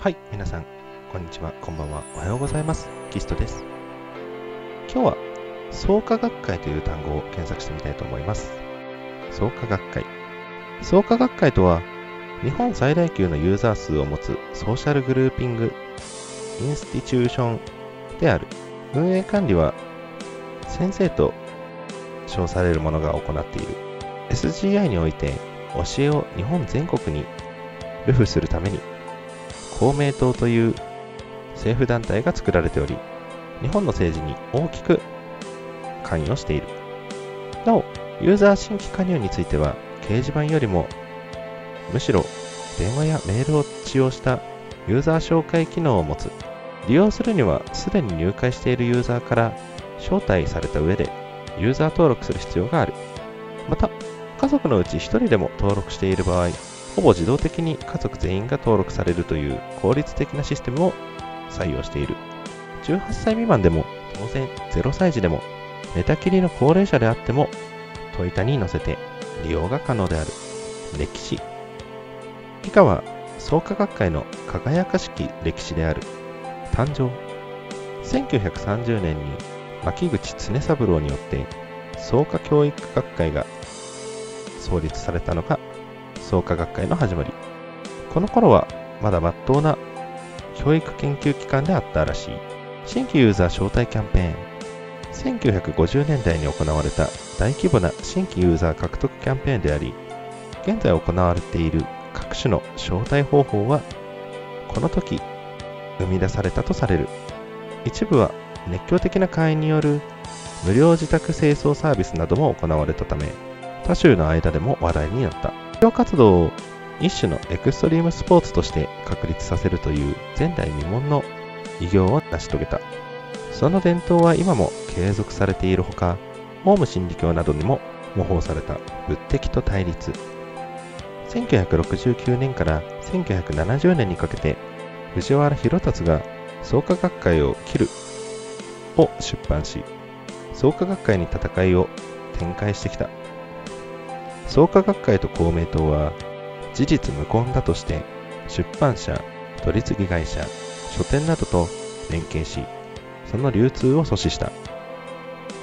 はい、皆さん、こんにちは、こんばんは、おはようございます。キストです。今日は、創価学会という単語を検索してみたいと思います。創価学会。創価学会とは、日本最大級のユーザー数を持つソーシャルグルーピングインスティチューションである。運営管理は、先生と称される者が行っている。SGI において、教えを日本全国に流布するために公明党という政府団体が作られており、日本の政治に大きく関与している。なお、ユーザー新規加入については、掲示板よりも、むしろ電話やメールを使用したユーザー紹介機能を持つ。利用するには、すでに入会しているユーザーから招待された上で、ユーザー登録する必要がある。また、家族のうち1人でも登録している場合、ほぼ自動的に家族全員が登録されるという効率的なシステムを採用している。18歳未満でも当然0歳児でも寝たきりの高齢者であってもトイタに乗せて利用が可能である。歴史。以下は創価学会の輝かしき歴史である。誕生。1930年に牧口常三郎によって創価教育学会が創立されたのが創価学会の始まり。この頃はまだ真っ当な教育研究機関であったらしい。新規ユーザー招待キャンペーン。1950年代に行われた大規模な新規ユーザー獲得キャンペーンであり、現在行われている各種の招待方法は、この時生み出されたとされる。一部は熱狂的な会員による無料自宅清掃サービスなども行われたため、他州の間でも話題になった。医療活動を一種のエクストリームスポーツとして確立させるという前代未聞の偉業を成し遂げた。その伝統は今も継続されているほか、オウム真理教などにも模倣された仏敵と対立。1969年から1970年にかけて、藤原弘達が創価学会を切るを出版し、創価学会に戦いを展開してきた。創価学会と公明党は事実無根だとして出版社、取り次ぎ会社、書店などと連携し、その流通を阻止した。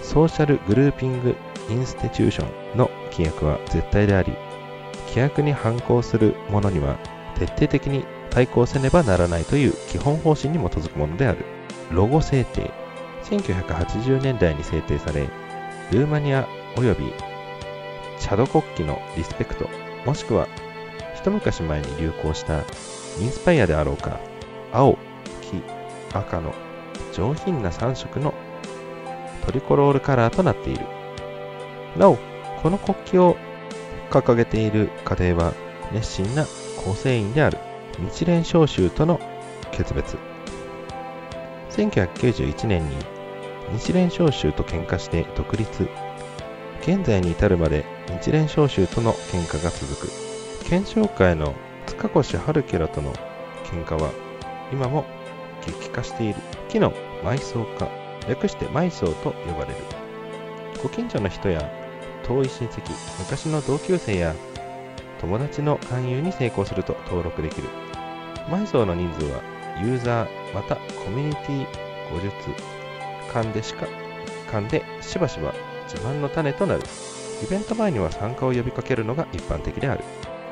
ソーシャルグルーピング・インスティチューションの規約は絶対であり、規約に反抗する者には徹底的に対抗せねばならないという基本方針に基づくものである。ロゴ制定。1980年代に制定され、ルーマニア及びチャド国旗のリスペクト、もしくは一昔前に流行したインスパイアであろうか、青、黄、赤の上品な3色のトリコロールカラーとなっている。なお、この国旗を掲げている家庭は熱心な構成員である日蓮召集との決別。1991年に日蓮召集と喧嘩して独立。現在に至るまで日蓮召集との喧嘩が続く。検証会の塚越春家らとの喧嘩は今も激化している。木の埋葬家、略して埋葬と呼ばれる。ご近所の人や遠い親戚、昔の同級生や友達の勧誘に成功すると登録できる。埋葬の人数はユーザーまたコミュニティ語術間でしか間でしばしば自慢の種となる。イベント前には参加を呼びかけるのが一般的である。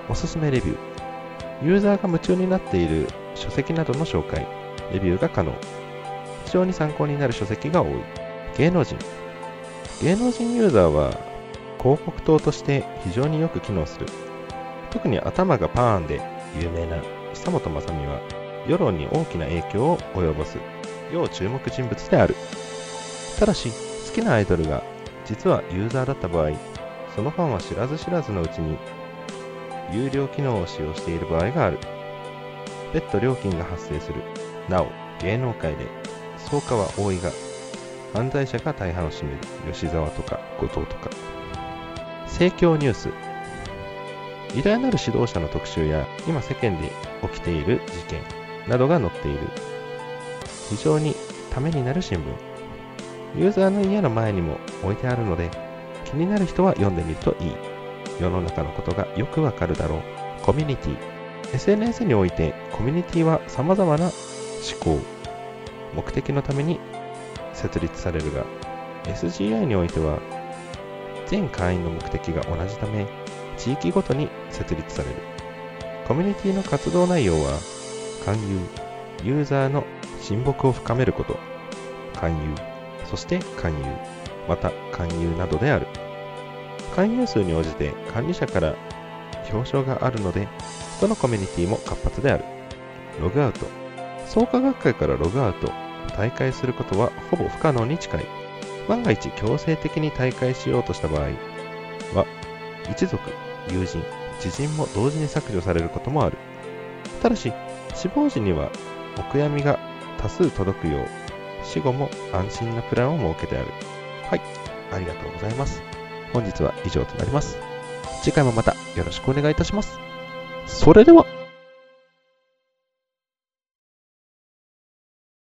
おすすめレビュー。ユーザーが夢中になっている書籍などの紹介、レビューが可能。非常に参考になる書籍が多い。芸能人。芸能人ユーザーは広告塔として非常によく機能する。特に頭がパーンで有名な久本雅美は世論に大きな影響を及ぼす要注目人物である。ただし、好きなアイドルが実はユーザーだった場合、そのファンは知らず知らずのうちに有料機能を使用している場合がある。別途料金が発生する。なお、芸能界で草加は多いが、犯罪者が大半を占める吉沢とか後藤とか。政教ニュース。偉大なる指導者の特集や、今世間で起きている事件などが載っている。非常にためになる新聞。ユーザーの家の前にも置いてあるので、気になる人は読んでみるといい。世の中のことがよくわかるだろう。コミュニティ。SNS においてコミュニティは様々な思考、目的のために設立されるが、SGI においては全会員の目的が同じため、地域ごとに設立される。コミュニティの活動内容は、勧誘、ユーザーの親睦を深めること、勧誘、そして勧誘、また勧誘などである。勧誘数に応じて管理者から表彰があるので、どのコミュニティも活発である。ログアウト。創価学会からログアウト、大会することはほぼ不可能に近い。万が一強制的に大会しようとした場合は、一族、友人、知人も同時に削除されることもある。ただし、死亡時にはお悔やみが多数届くよう、死後も安心なプランを設けてある。はい、ありがとうございます。本日は以上となります。次回もまたよろしくお願いいたします。それでは。